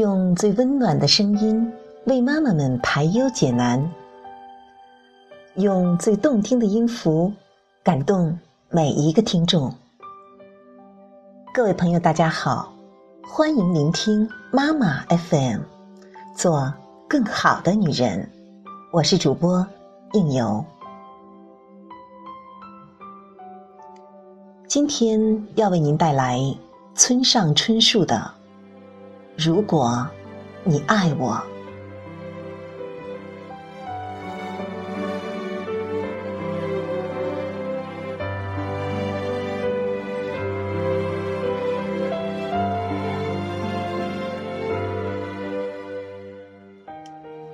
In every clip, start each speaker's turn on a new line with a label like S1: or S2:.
S1: 用最温暖的声音为妈妈们排忧解难，用最动听的音符感动每一个听众。各位朋友，大家好，欢迎聆听妈妈 FM，做更好的女人。我是主播应由，今天要为您带来村上春树的。如果你爱我，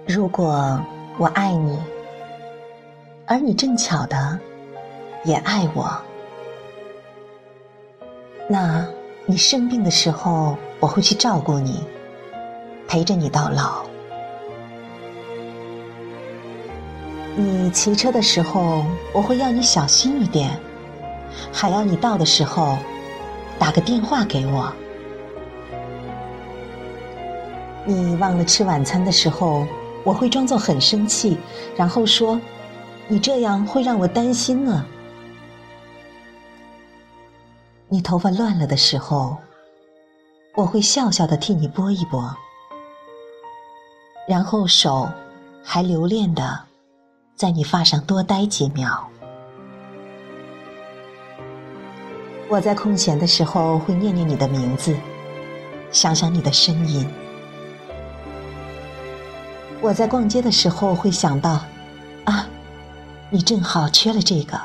S1: 如果我爱你，而你正巧的也爱我，那你生病的时候。我会去照顾你，陪着你到老。你骑车的时候，我会要你小心一点，还要你到的时候打个电话给我。你忘了吃晚餐的时候，我会装作很生气，然后说：“你这样会让我担心呢。”你头发乱了的时候。我会笑笑的替你拨一拨，然后手还留恋的在你发上多待几秒。我在空闲的时候会念念你的名字，想想你的声音。我在逛街的时候会想到，啊，你正好缺了这个。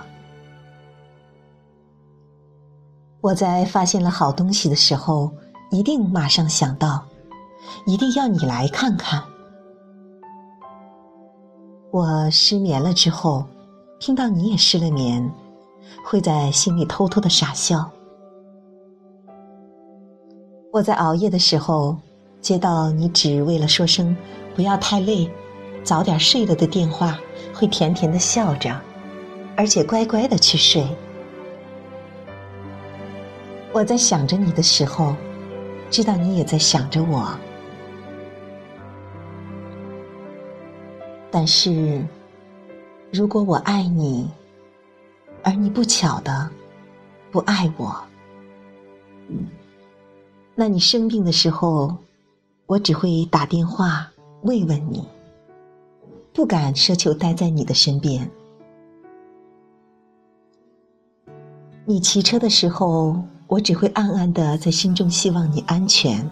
S1: 我在发现了好东西的时候。一定马上想到，一定要你来看看。我失眠了之后，听到你也失了眠，会在心里偷偷的傻笑。我在熬夜的时候，接到你只为了说声不要太累，早点睡了的电话，会甜甜的笑着，而且乖乖的去睡。我在想着你的时候。知道你也在想着我，但是，如果我爱你，而你不巧的不爱我，那你生病的时候，我只会打电话慰问你，不敢奢求待在你的身边。你骑车的时候。我只会暗暗的在心中希望你安全。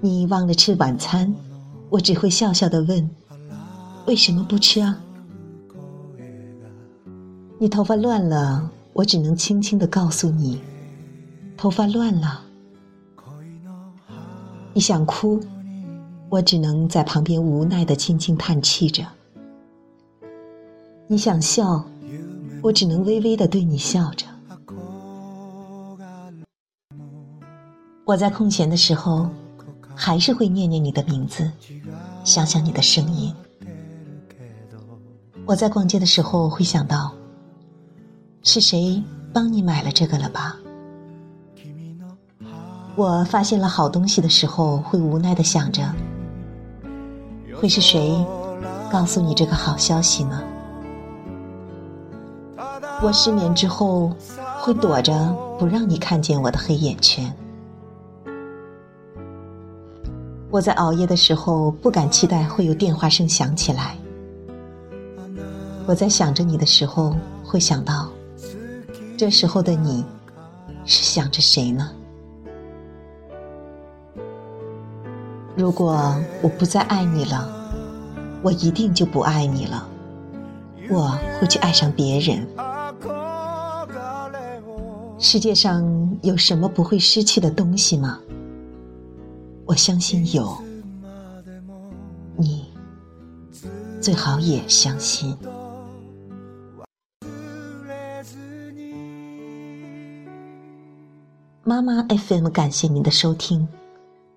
S1: 你忘了吃晚餐，我只会笑笑的问：为什么不吃啊？你头发乱了，我只能轻轻的告诉你：头发乱了。你想哭，我只能在旁边无奈的轻轻叹气着。你想笑，我只能微微的对你笑着。我在空闲的时候，还是会念念你的名字，想想你的声音。我在逛街的时候会想到，是谁帮你买了这个了吧？我发现了好东西的时候，会无奈的想着，会是谁告诉你这个好消息呢？我失眠之后，会躲着不让你看见我的黑眼圈。我在熬夜的时候不敢期待会有电话声响起来。我在想着你的时候会想到，这时候的你是想着谁呢？如果我不再爱你了，我一定就不爱你了。我会去爱上别人。世界上有什么不会失去的东西吗？我相信有，你最好也相信。妈妈 FM 感谢您的收听。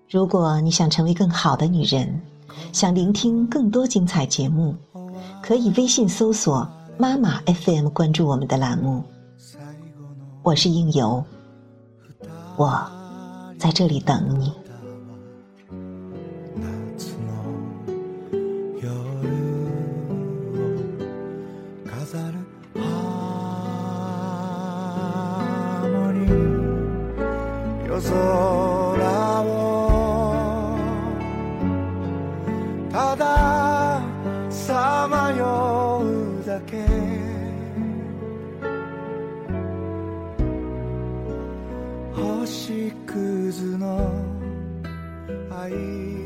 S1: 如果你想成为更好的女人，想聆听更多精彩节目，可以微信搜索“妈妈 FM” 关注我们的栏目。我是应由，我在这里等你。
S2: 夜空をたださまようだけ。星屑の愛。